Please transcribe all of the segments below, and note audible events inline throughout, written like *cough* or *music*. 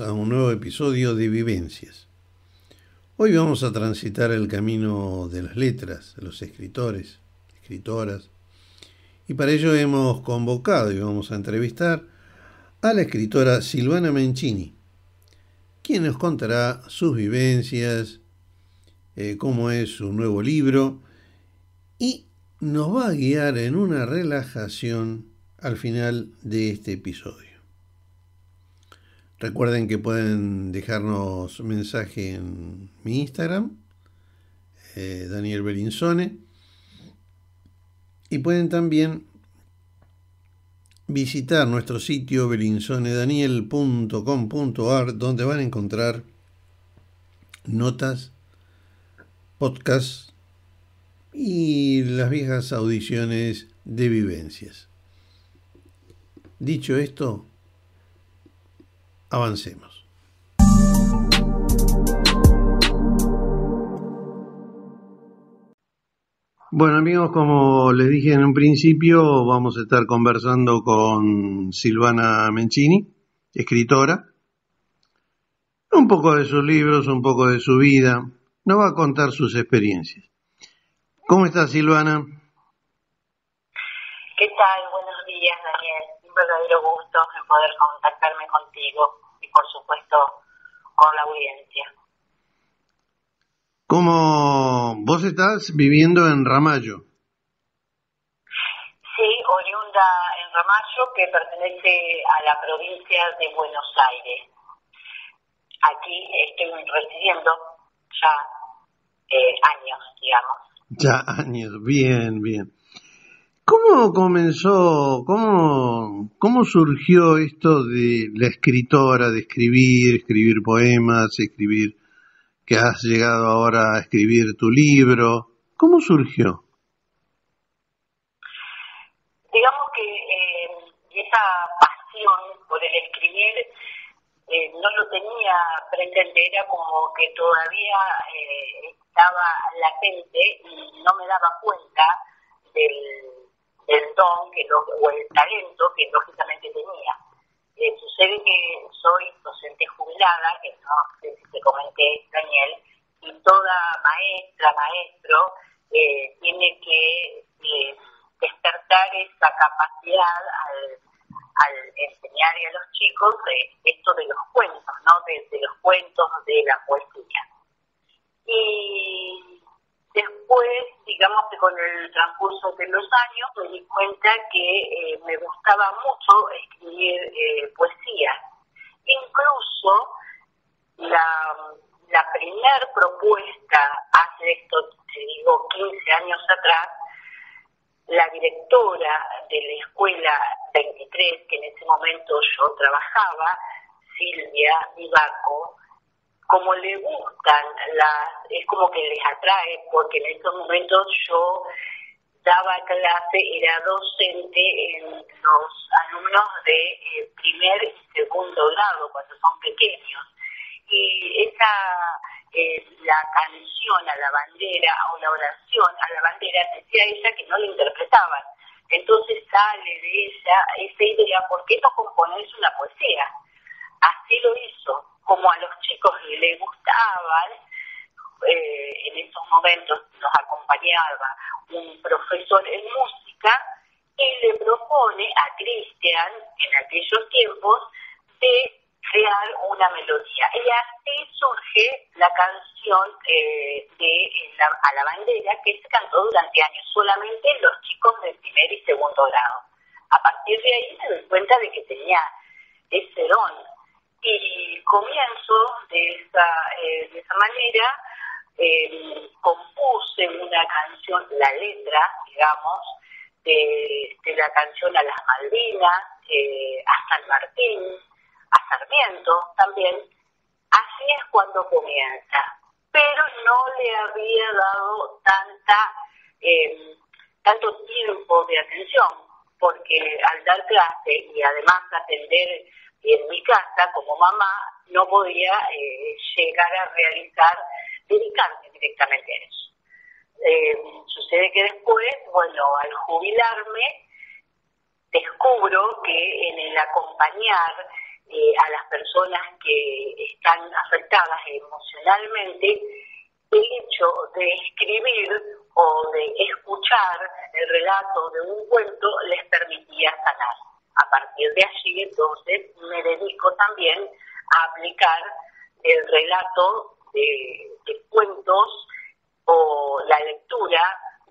A un nuevo episodio de Vivencias. Hoy vamos a transitar el camino de las letras, los escritores, escritoras, y para ello hemos convocado y vamos a entrevistar a la escritora Silvana Mencini, quien nos contará sus vivencias, eh, cómo es su nuevo libro y nos va a guiar en una relajación al final de este episodio. Recuerden que pueden dejarnos mensaje en mi Instagram, eh, Daniel Berinsone, y pueden también visitar nuestro sitio berinsonedaniel.com.ar donde van a encontrar notas, podcasts y las viejas audiciones de vivencias. Dicho esto, avancemos. Bueno amigos, como les dije en un principio, vamos a estar conversando con Silvana Mencini, escritora. Un poco de sus libros, un poco de su vida. Nos va a contar sus experiencias. ¿Cómo estás Silvana? ¿Qué tal? Buenos días Daniel. Un verdadero gusto en poder contactarme contigo y por supuesto con la audiencia. ¿Cómo vos estás viviendo en Ramallo? Sí, oriunda en Ramallo que pertenece a la provincia de Buenos Aires. Aquí estoy residiendo ya eh, años, digamos. Ya años, bien, bien. ¿Cómo comenzó, cómo, cómo surgió esto de la escritora, de escribir, escribir poemas, escribir, que has llegado ahora a escribir tu libro? ¿Cómo surgió? Digamos que eh, esa pasión por el escribir eh, no lo tenía presente, era como que todavía eh, estaba latente y no me daba cuenta del el don que o el talento que lógicamente tenía. Sucede que soy docente jubilada, que no te comenté, Daniel, y toda maestra, maestro, eh, tiene que eh, despertar esa capacidad al, al enseñar a los chicos esto de los cuentos, ¿no? De, de los cuentos, de la poesía. Y Después, digamos que con el transcurso de los años me di cuenta que eh, me gustaba mucho escribir eh, poesía. Incluso la, la primer propuesta hace esto, te digo, 15 años atrás, la directora de la escuela 23, que en ese momento yo trabajaba, Silvia Vivaco, como le gustan las, es como que les atrae, porque en estos momentos yo daba clase, era docente en los alumnos de eh, primer y segundo grado, cuando son pequeños. Y esa, eh, la canción a la bandera o la oración a la bandera, decía ella que no la interpretaban. Entonces sale de ella esa idea, ¿por qué no compones una poesía? Así lo hizo como a los chicos les gustaban, eh, en esos momentos nos acompañaba un profesor en música y le propone a Cristian, en aquellos tiempos, de crear una melodía. Y así surge la canción eh, de la, A la bandera que se cantó durante años, solamente los chicos de primer y segundo grado. A partir de ahí me doy cuenta de que tenía ese don y comienzo de esa, eh, de esa manera, eh, compuse una canción, la letra, digamos, de, la canción a las Malvinas, eh, a San Martín, a Sarmiento también. Así es cuando comienza. Pero no le había dado tanta, tanto tiempo de atención, porque al dar clase y además atender y en mi casa, como mamá, no podía eh, llegar a realizar, dedicarme directamente a eso. Eh, sucede que después, bueno, al jubilarme, descubro que en el acompañar eh, a las personas que están afectadas emocionalmente el hecho de escribir o de escuchar el relato de un cuento les permitía sanar. A partir de allí, entonces, me dedico también a aplicar el relato de, cuentos o la lectura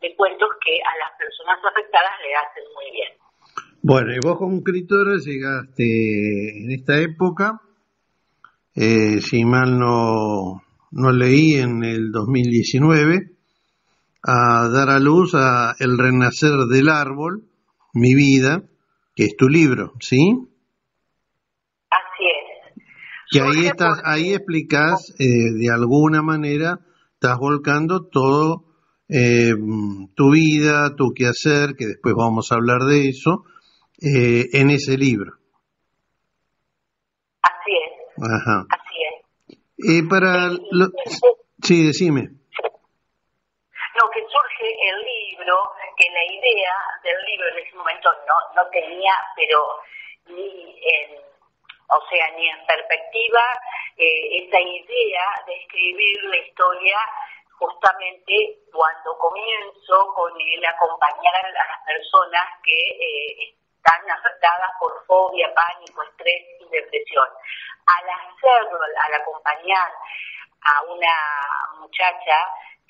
de cuentos que a las personas afectadas le hacen muy bien. Bueno, y vos como escritora llegaste en esta época, eh, si mal no, no leí en el 2019, a dar a luz a El Renacer del Árbol, Mi Vida, que es tu libro, ¿sí? Así es. Que ahí, estás, ahí explicas, eh, de alguna manera, estás volcando todo eh, tu vida, tu quehacer, que después vamos a hablar de eso, eh, en ese libro. Así es. Ajá. Así es. Y para... Lo... Sí, decime. No, que surge el libro, que la idea del libro en ese momento no, no tenía, pero ni en, o sea, ni en perspectiva, eh, esa idea de escribir la historia justamente cuando comienzo con el acompañar a las personas que eh, están afectadas por fobia, pánico, estrés y depresión. Al hacerlo, al acompañar a una muchacha,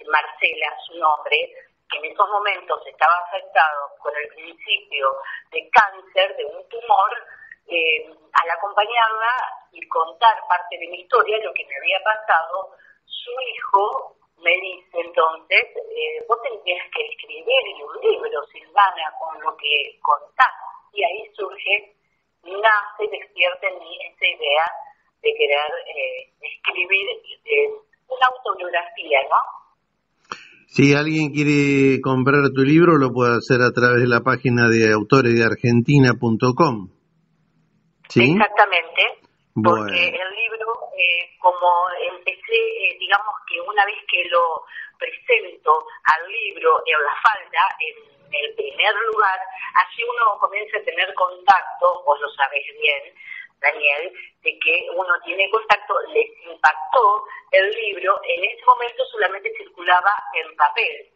Marcela, su nombre, que en esos momentos estaba afectado con el principio de cáncer, de un tumor, eh, al acompañarla y contar parte de mi historia, lo que me había pasado, su hijo me dice entonces, eh, vos tendrías que escribir un libro, Silvana, con lo que contás. Y ahí surge, nace, despierta en mí esa idea de querer eh, escribir eh, una autobiografía, ¿no? Si alguien quiere comprar tu libro, lo puede hacer a través de la página de autoresdeargentina.com. ¿Sí? Exactamente. Porque el libro, eh, como empecé, eh, digamos que una vez que lo presento al libro en la falda, en el primer lugar, así uno comienza a tener contacto, vos lo sabés bien, Daniel, de que uno tiene contacto, les impactó el libro, en ese momento solamente circulaba en papel,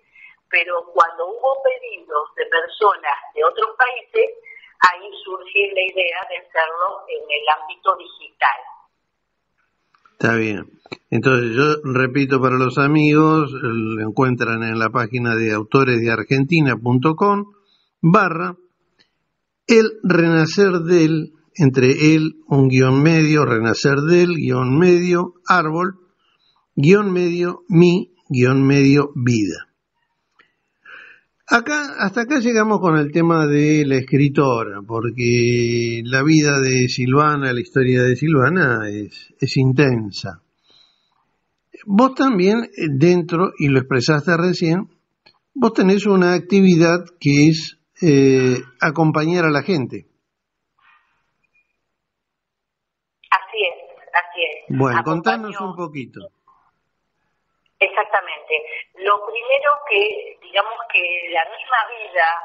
pero cuando hubo pedidos de personas de otros países, ahí surge la idea de hacerlo en el ámbito digital. Está bien. Entonces yo repito para los amigos, lo encuentran en la página de autoresdeargentina.com barra el renacer del entre él un guion medio, renacer del, guion medio, árbol, guion medio, mi, guion medio, vida. Acá, hasta acá llegamos con el tema de la escritora, porque la vida de Silvana, la historia de Silvana es, es intensa. Vos también, dentro, y lo expresaste recién, vos tenés una actividad que es eh, acompañar a la gente. Bueno, contanos un poquito. Exactamente. Lo primero que, digamos que la misma vida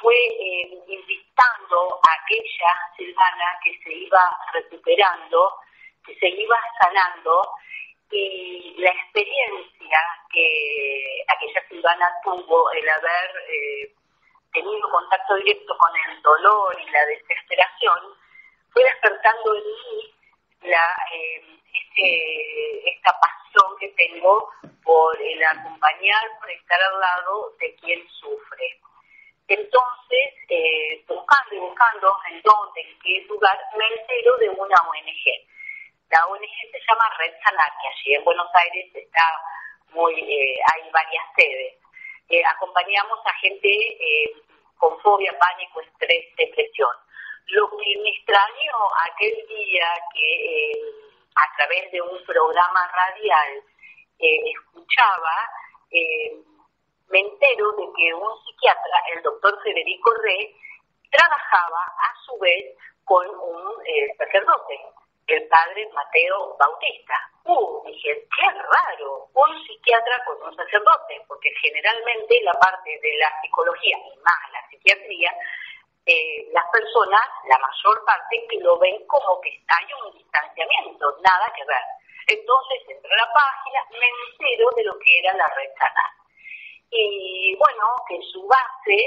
fue eh, invitando a aquella Silvana que se iba recuperando, que se iba sanando, y la experiencia que aquella Silvana tuvo, el haber eh, tenido contacto directo con el dolor y la desesperación, fue despertando en mí la, eh, este, esta pasión que tengo por el acompañar, por estar al lado de quien sufre. Entonces, eh, buscando y buscando en dónde, en qué lugar, me entero de una ONG. La ONG se llama Red Sanar, que allí en Buenos Aires está muy, eh, hay varias sedes. Eh, acompañamos a gente eh, con fobia, pánico, estrés, depresión. Lo que me extrañó aquel día que eh, a través de un programa radial eh, escuchaba, eh, me entero de que un psiquiatra, el doctor Federico Rey, trabajaba a su vez con un sacerdote, el padre Mateo Bautista. Uh, dije, qué raro, un psiquiatra con un sacerdote, porque generalmente la parte de la psicología y más la psiquiatría eh, las personas, la mayor parte, que lo ven como que hay un distanciamiento, nada que ver. Entonces entro a la página, me entero de lo que era la red Sanar. Y bueno, que su base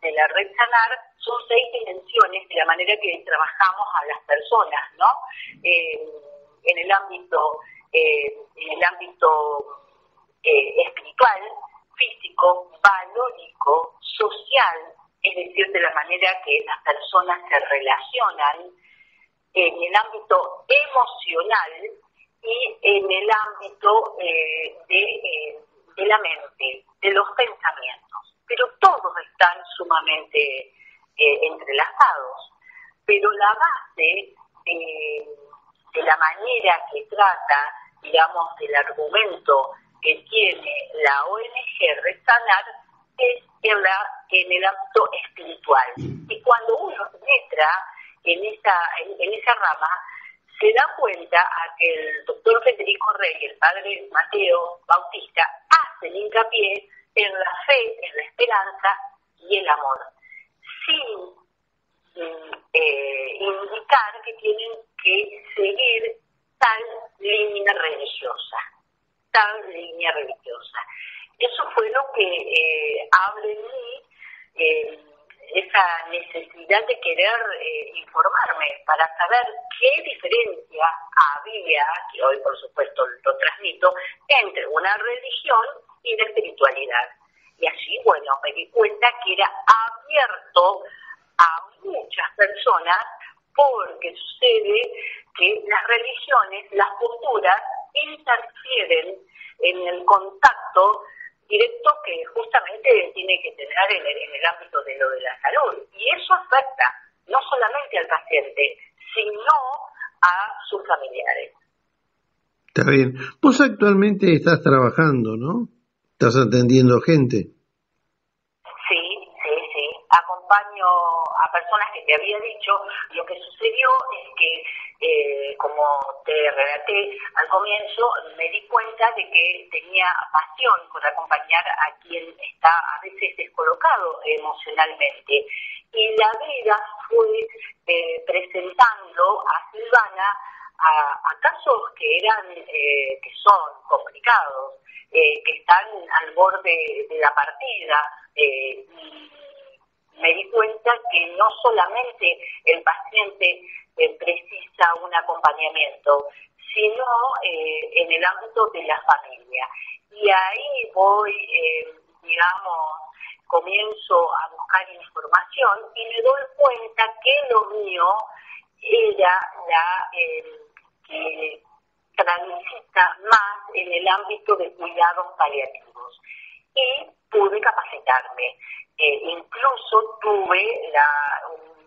de la red Sanar son seis dimensiones de la manera que trabajamos a las personas, ¿no? Eh, en el ámbito, eh, en el ámbito espiritual, físico, valórico, social, es decir, de la manera que las personas se relacionan en el ámbito emocional y en el ámbito eh, eh, de, la mente, de los pensamientos. Pero todos están sumamente eh, entrelazados. Pero la base de la manera que trata, digamos, del argumento que tiene la ONG Resanar es en, la, en el ámbito espiritual. Y cuando uno entra en esa, en, esa rama, se da cuenta a que el doctor Federico Rey, el padre Mateo Bautista, hacen hincapié en la fe, en la esperanza y el amor, sin mm, eh, indicar que tienen que seguir tal línea religiosa, tal línea religiosa. Eso fue lo que eh, abre en mí eh, esa necesidad de querer eh, informarme para saber qué diferencia había, que hoy por supuesto lo transmito, entre una religión y la espiritualidad. Y así, bueno, me di cuenta que era abierto a muchas personas porque sucede que las religiones, las posturas, interfieren en el contacto directo que justamente tiene que tener en el, ámbito de lo de la salud. Y eso afecta no solamente al paciente, sino a sus familiares. Está bien. Vos actualmente estás trabajando, ¿no? Estás atendiendo gente. Sí, sí, sí. Acompaño a personas que te había dicho. Lo que sucedió es que eh, como te relaté al comienzo, me di cuenta de que tenía pasión por acompañar a quien está a veces descolocado emocionalmente. Y la vida fue eh, presentando a Silvana a, casos que eran, eh, que son complicados, que están al borde de la partida. y me di cuenta que no solamente el paciente precisa un acompañamiento, sino eh, en el ámbito de la familia. Y ahí voy, eh, digamos, comienzo a buscar información y me doy cuenta que lo mío era la que transita más en el ámbito de cuidados paliativos. Y pude capacitarme. Eh, incluso tuve la,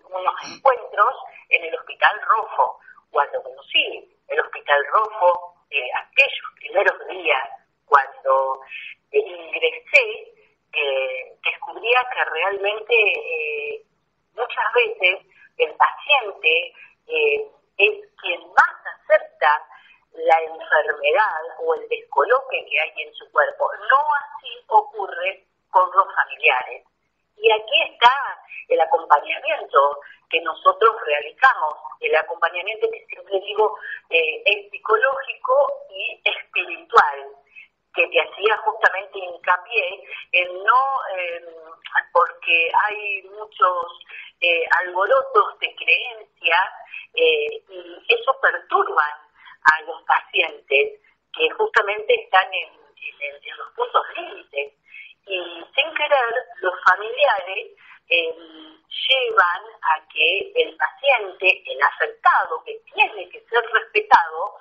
unos encuentros en el Hospital Rojo, cuando conocí el Hospital Rojo, eh, aquellos primeros días, cuando eh, ingresé, descubría que realmente muchas veces el paciente es quien más acepta la enfermedad o el descoloque que hay en su cuerpo. No así ocurre con los familiares. Y aquí está el acompañamiento que nosotros realizamos, el acompañamiento que siempre digo eh, es psicológico y espiritual, que te hacía justamente hincapié en no, em, porque hay muchos eh, alborotos de creencias eh, y eso perturban a los pacientes que justamente están en, los puntos límites y sin querer los familiares eh, llevan a que el paciente, el afectado, que tiene que ser respetado,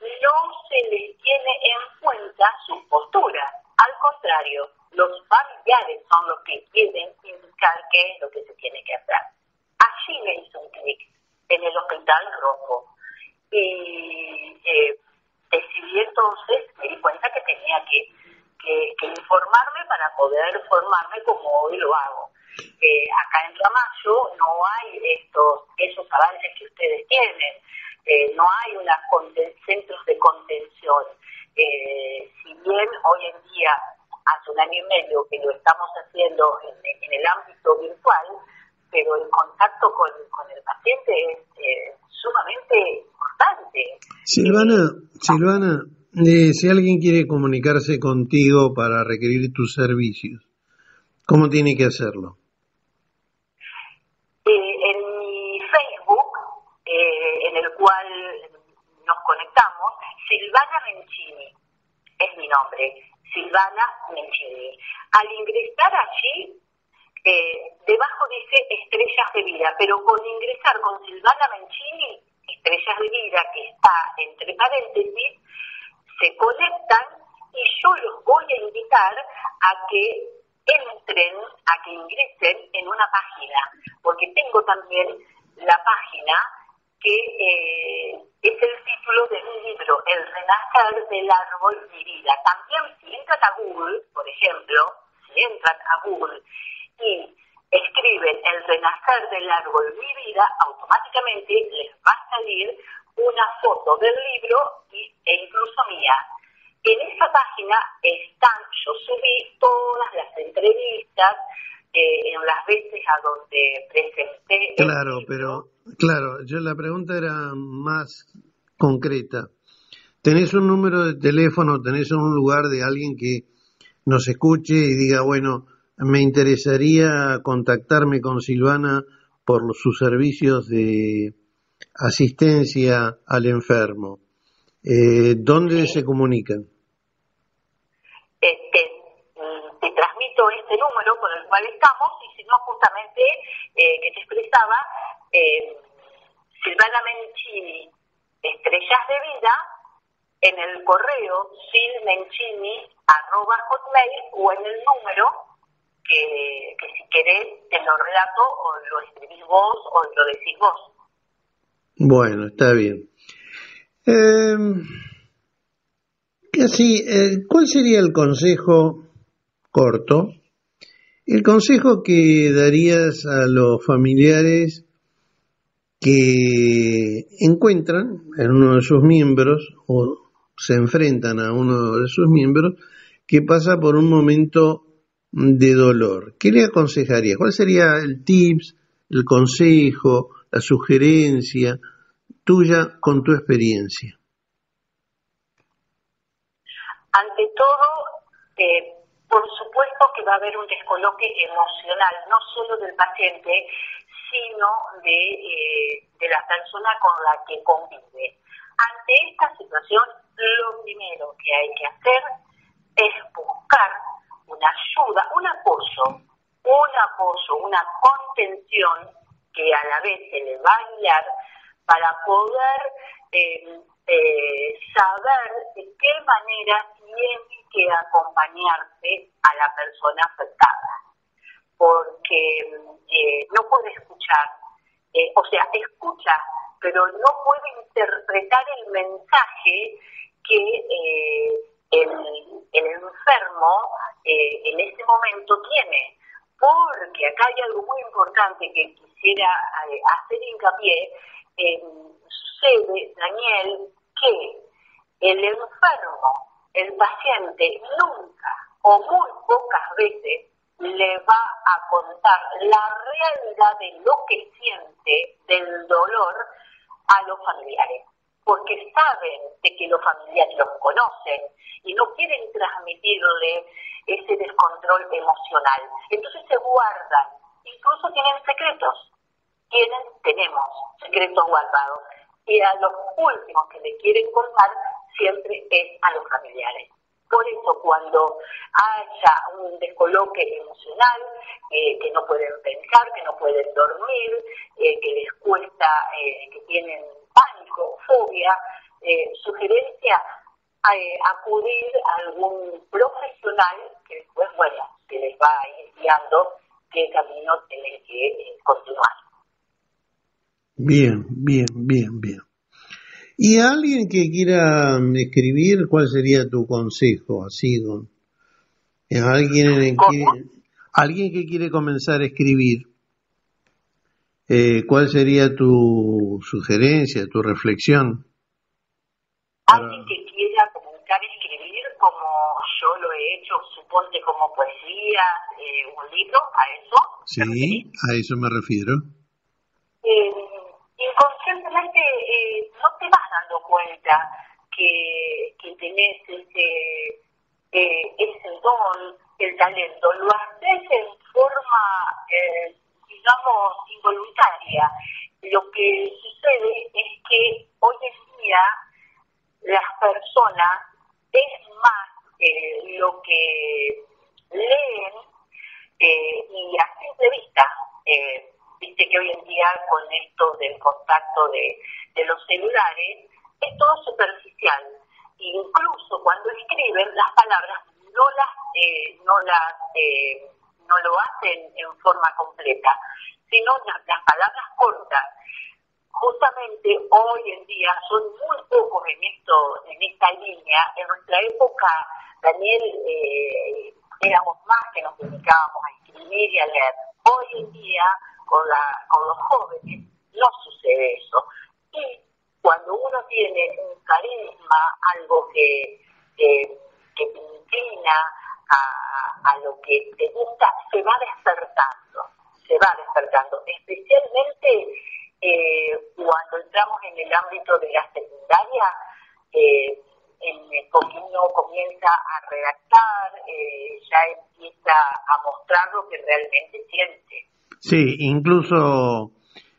no se le tiene en cuenta su postura. Al contrario, los familiares son los que quieren indicar qué es lo que se tiene que hacer. Allí me hizo un clic, en el hospital rojo. Y eh, decidí entonces, me di cuenta que tenía que que, informarme para poder formarme como hoy lo hago. Eh, acá en Ramallo no hay estos esos avances que ustedes tienen, eh, no hay unas centros de contención. Eh, si bien hoy en día, hace un año y medio que lo estamos haciendo en, el ámbito virtual, pero el contacto con, el paciente es eh, sumamente importante. Silvana, Silvana, eh, si alguien quiere comunicarse contigo para requerir tus servicios, ¿cómo tiene que hacerlo? en mi Facebook, en el cual nos conectamos, Silvana Mencini es mi nombre, Silvana Mencini. Al ingresar allí, debajo dice Estrellas de Vida, pero con ingresar con Silvana Mencini, Estrellas de Vida, que está entre paréntesis, se conectan y yo los voy a invitar a que entren, a que ingresen en una página, porque tengo también la página que eh, es el título de mi libro, El renacer del árbol mi vida. También si entran a Google, por ejemplo, si entran a Google y escriben El renacer del árbol mi vida, automáticamente les va a salir una foto del libro e incluso mía. En esa página están, yo subí todas las entrevistas eh, en las veces a donde presenté. Claro, pero Claro, yo la pregunta era más concreta. ¿Tenés un número de teléfono, tenés un lugar de alguien que nos escuche y diga, bueno, me interesaría contactarme con Silvana por sus servicios de asistencia al enfermo? Eh, ¿Dónde se comunican? Este, te transmito este número con el cual estamos y si no, justamente eh, que te expresaba, eh, Silvana Mencini, Estrellas de Vida, en el correo silmencini arroba hotmail o en el número que, si querés te lo relato o lo escribís vos o lo decís vos. Bueno, está bien. Eh, así, eh, ¿cuál sería el consejo corto? El consejo que darías a los familiares que encuentran en uno de sus miembros o se enfrentan a uno de sus miembros que pasa por un momento de dolor. ¿Qué le aconsejaría? ¿Cuál sería el tips, el consejo, la sugerencia tuya con tu experiencia? Ante todo, eh, por supuesto que va a haber un descoloque emocional, no solo del paciente, sino eh, de, la persona con la que convive. Ante esta situación, lo primero que hay que hacer es buscar una ayuda, un apoyo, un apoyo, una contención que a la vez se le va a guiar para poder eh, eh, saber de qué manera tiene que acompañarse a la persona afectada. Porque eh, no puede escuchar, o sea, escucha, pero no puede interpretar el mensaje que el, el, enfermo en ese momento tiene. Porque acá hay algo muy importante que quisiera hacer hincapié. sucede, Daniel, que el enfermo, el paciente, nunca o muy pocas veces le va a contar la realidad de lo que siente, del dolor, a los familiares, porque saben de que los familiares los conocen y no quieren transmitirle ese descontrol emocional. Entonces se guardan, incluso tienen secretos, tienen, tenemos secretos guardados y a los últimos que le quieren contar siempre es a los familiares. Por eso cuando haya un descoloque emocional, eh, que no pueden pensar, que no pueden dormir, eh, que les cuesta, eh, que tienen fobia, sugerencia, acudir a algún profesional que después, bueno, que les va a ir guiando qué camino tienen que continuar. Bien, bien, bien, bien. Y a alguien que quiera mm, escribir, ¿cuál sería tu consejo? Así, alguien, que, alguien que quiere comenzar a escribir, eh, ¿cuál sería tu sugerencia, tu reflexión? Alguien que quiera comenzar a escribir, como yo lo he hecho, suponte como poesía, eh, un libro, a eso. Sí, a eso me refiero. Eh, inconscientemente eh, no te vas dando cuenta que, que tenés ese, eh, ese don, el talento, lo haces en forma, eh, digamos, involuntaria. Lo que sucede es que hoy en día las personas es más eh, lo que leen eh, y a simple vista, eh, viste que hoy en día con esto del contacto de, de los celulares, es todo superficial. Incluso cuando escriben las palabras no las eh, no las no lo hacen en forma completa, sino las, palabras cortas justamente hoy en día son muy pocos en esto, en esta línea. En nuestra época, Daniel, eh, éramos más que nos dedicábamos a escribir y a leer. Hoy en día, con los jóvenes, no sucede eso. Y cuando uno tiene un carisma, algo que, que, que te inclina a, a lo que te gusta, se va despertando, se va despertando. Especialmente eh, cuando entramos en el ámbito de la secundaria, eh, el uno comienza a redactar, eh, ya empieza a mostrar lo que realmente siente. Sí, incluso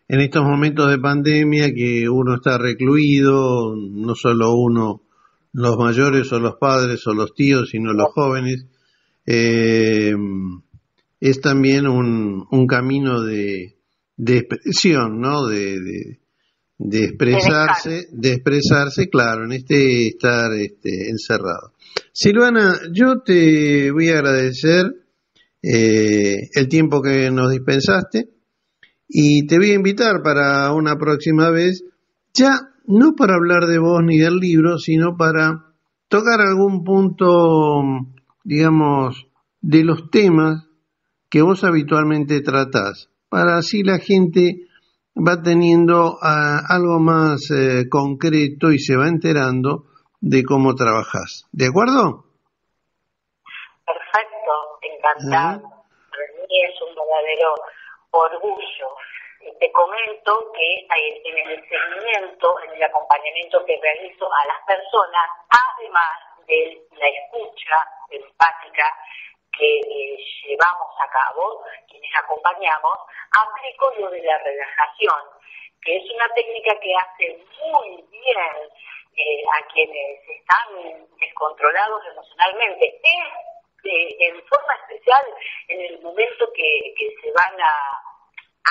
en estos momentos de pandemia que uno está recluido, no solo uno, los mayores o los padres o los tíos, sino los jóvenes, eh, es también un, un camino de, de expresión, ¿no? De, de, de expresarse, de expresarse, claro, en este estar este, encerrado. Silvana, yo te voy a agradecer eh, el tiempo que nos dispensaste y te voy a invitar para una próxima vez, ya no para hablar de vos ni del libro, sino para tocar algún punto, digamos, de los temas que vos habitualmente tratás para así la gente va teniendo uh, algo más eh, concreto y se va enterando de cómo trabajas. ¿De acuerdo? Perfecto, encantado. ¿Ah? Para mí es un verdadero orgullo. Y te comento que en el seguimiento, en el acompañamiento que realizo a las personas, además de la escucha empática que eh, llevamos a cabo, quienes acompañamos, aplico lo de la relajación, que es una técnica que hace muy bien eh, a quienes están descontrolados emocionalmente. Es eh, en forma especial en el momento que, que se van a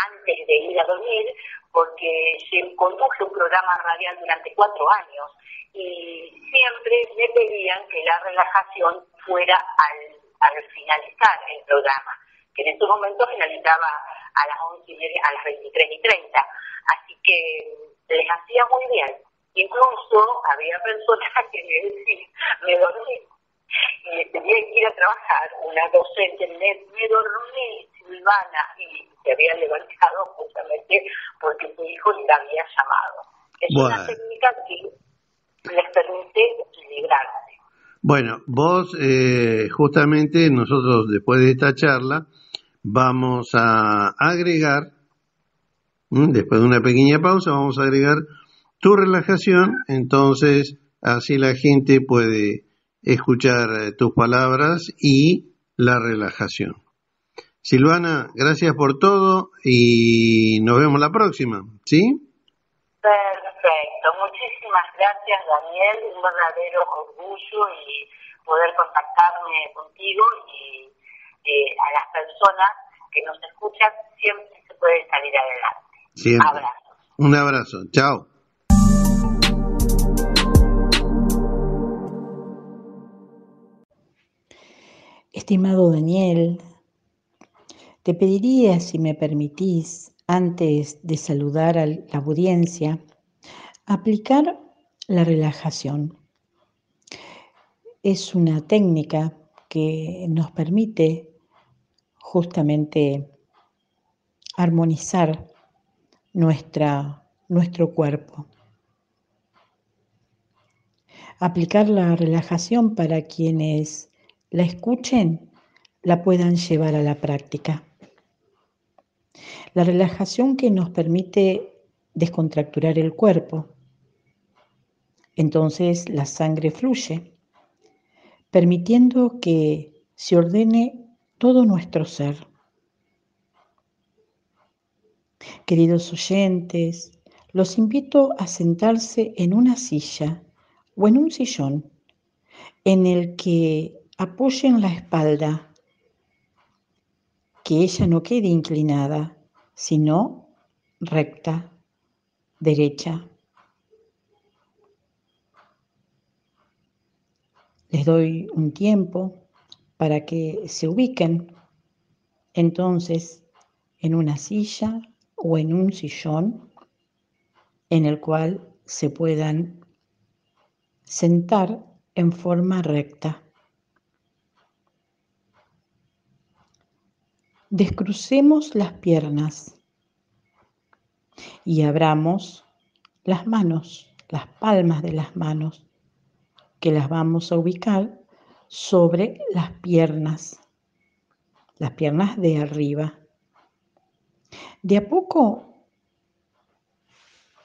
antes de ir a dormir, porque se conduje un programa radial durante cuatro años y siempre me pedían que la relajación fuera al al finalizar el programa, que en estos momentos finalizaba a las 11 y media, a las 23 y 30. Así que les hacía muy bien. Incluso había personas *laughs* que me decían, me dormí y tenía que ir a trabajar, una docente me, me dormí, Silvana, y se había levantado justamente porque su hijo le había llamado. Es bueno. una técnica que les permite librarse. Bueno, vos eh, justamente nosotros después de esta charla vamos a agregar, después de una pequeña pausa, vamos a agregar tu relajación, entonces así la gente puede escuchar eh, tus palabras y la relajación. Silvana, gracias por todo y nos vemos la próxima, ¿sí? Perfecto, muchísimas gracias Daniel, un verdadero orgullo y poder contactarme contigo y eh, a las personas que nos escuchan siempre se puede salir adelante. Siempre. Abrazo. Un abrazo, chao. Estimado Daniel, te pediría, si me permitís, antes de saludar a la audiencia, aplicar la relajación. Es una técnica que nos permite justamente armonizar nuestra, nuestro cuerpo. Aplicar la relajación para quienes la escuchen, la puedan llevar a la práctica. La relajación que nos permite descontracturar el cuerpo. Entonces la sangre fluye, permitiendo que se ordene todo nuestro ser. Queridos oyentes, los invito a sentarse en una silla o en un sillón en el que apoyen la espalda, que ella no quede inclinada, sino recta, derecha. Les doy un tiempo para que se ubiquen entonces en una silla o en un sillón en el cual se puedan sentar en forma recta. Descrucemos las piernas y abramos las manos, las palmas de las manos, que las vamos a ubicar sobre las piernas, las piernas de arriba. De a poco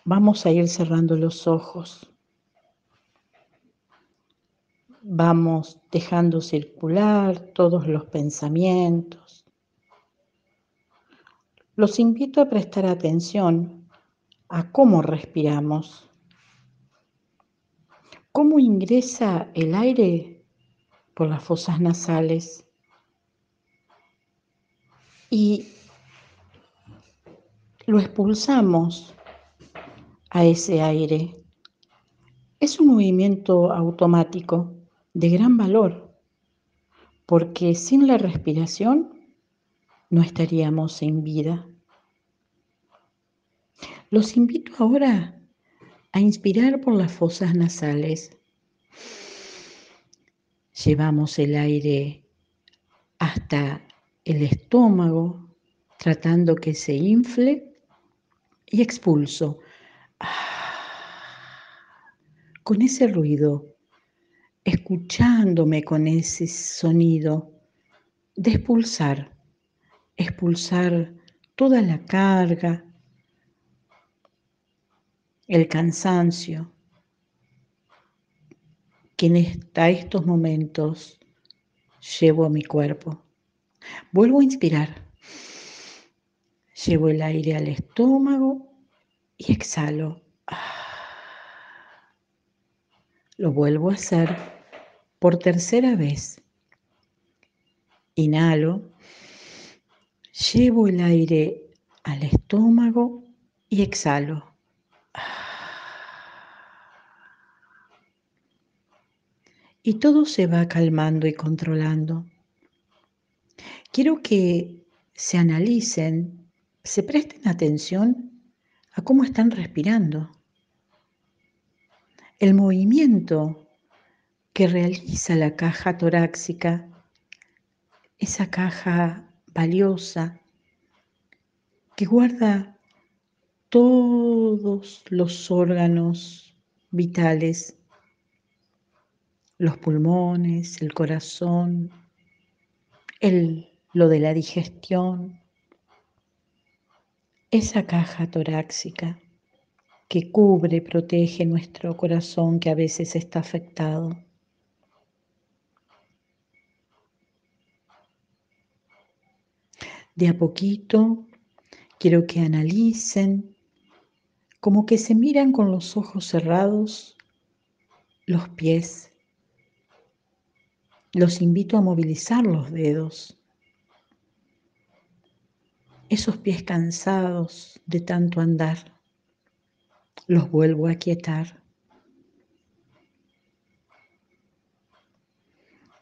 vamos a ir cerrando los ojos. Vamos dejando circular todos los pensamientos. Los invito a prestar atención a cómo respiramos, cómo ingresa el aire por las fosas nasales y lo expulsamos a ese aire. Es un movimiento automático de gran valor, porque sin la respiración no estaríamos en vida. Los invito ahora a inspirar por las fosas nasales. Llevamos el aire hasta el estómago, tratando que se infle y expulso. Con ese ruido, escuchándome con ese sonido de expulsar, expulsar toda la carga, el cansancio que en estos momentos llevo a mi cuerpo. Vuelvo a inspirar. Llevo el aire al estómago y exhalo. Lo vuelvo a hacer por tercera vez. Inhalo, llevo el aire al estómago y exhalo. Y todo se va calmando y controlando. Quiero que se analicen se presten atención a cómo están respirando. El movimiento que realiza la caja torácica, esa caja valiosa que guarda todos los órganos vitales, los pulmones, el corazón, el, lo de la digestión, esa caja torácica que cubre, protege nuestro corazón que a veces está afectado. De a poquito quiero que analicen, como que se miran con los ojos cerrados, los pies. Los invito a movilizar los dedos esos pies cansados de tanto andar, los vuelvo a quietar.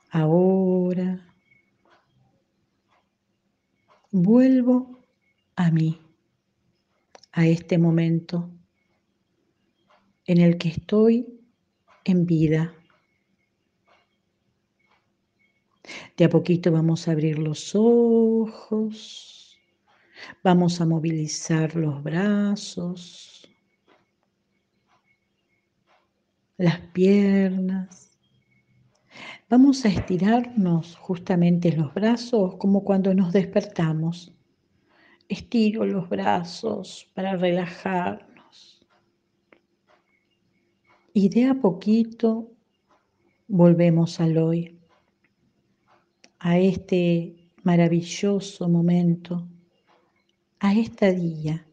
Ahora vuelvo a mí, a este momento en el que estoy en vida. De a poquito vamos a abrir los ojos Vamos a movilizar los brazos, las piernas. Vamos a estirarnos justamente los brazos como cuando nos despertamos. Estiro los brazos para relajarnos. Y de a poquito volvemos al hoy, a este maravilloso momento, a esta día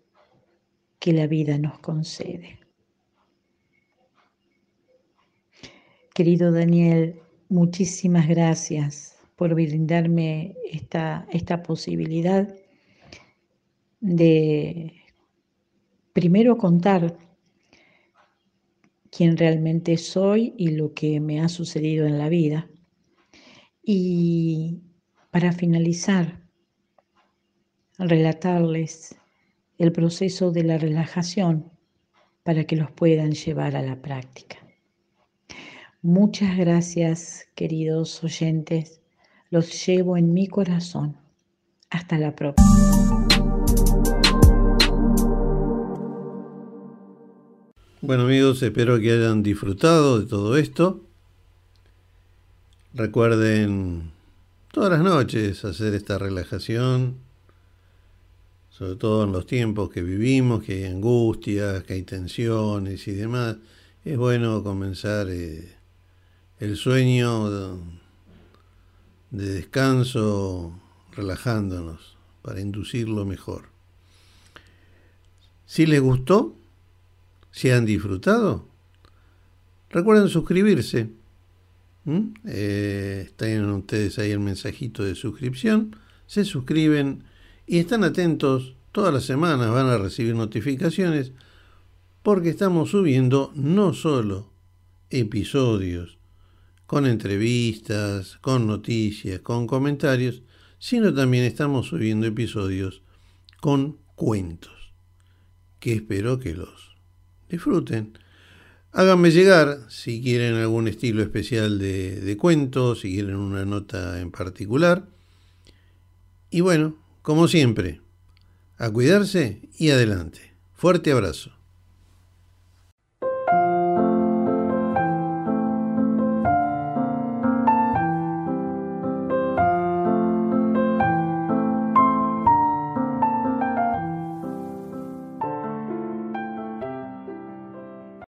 que la vida nos concede. Querido Daniel, muchísimas gracias por brindarme esta, esta posibilidad de primero contar quién realmente soy y lo que me ha sucedido en la vida. Y para finalizar, relatarles el proceso de la relajación para que los puedan llevar a la práctica. Muchas gracias, queridos oyentes. Los llevo en mi corazón. Hasta la próxima. Bueno amigos, espero que hayan disfrutado de todo esto. Recuerden todas las noches hacer esta relajación, sobre todo en los tiempos que vivimos, que hay angustias, que hay tensiones y demás. Es bueno comenzar eh, el sueño de descanso relajándonos para inducirlo mejor. Si les gustó, si han disfrutado, recuerden suscribirse. ¿Mm? Eh, ustedes ahí el mensajito de suscripción, se suscriben y están atentos. Todas las semanas van a recibir notificaciones porque estamos subiendo no solo episodios con entrevistas, con noticias, con comentarios, sino también estamos subiendo episodios con cuentos, que espero que los disfruten. Háganme llegar si quieren algún estilo especial de, de cuentos, si quieren una nota en particular. Y bueno, como siempre, a cuidarse y adelante. Fuerte abrazo.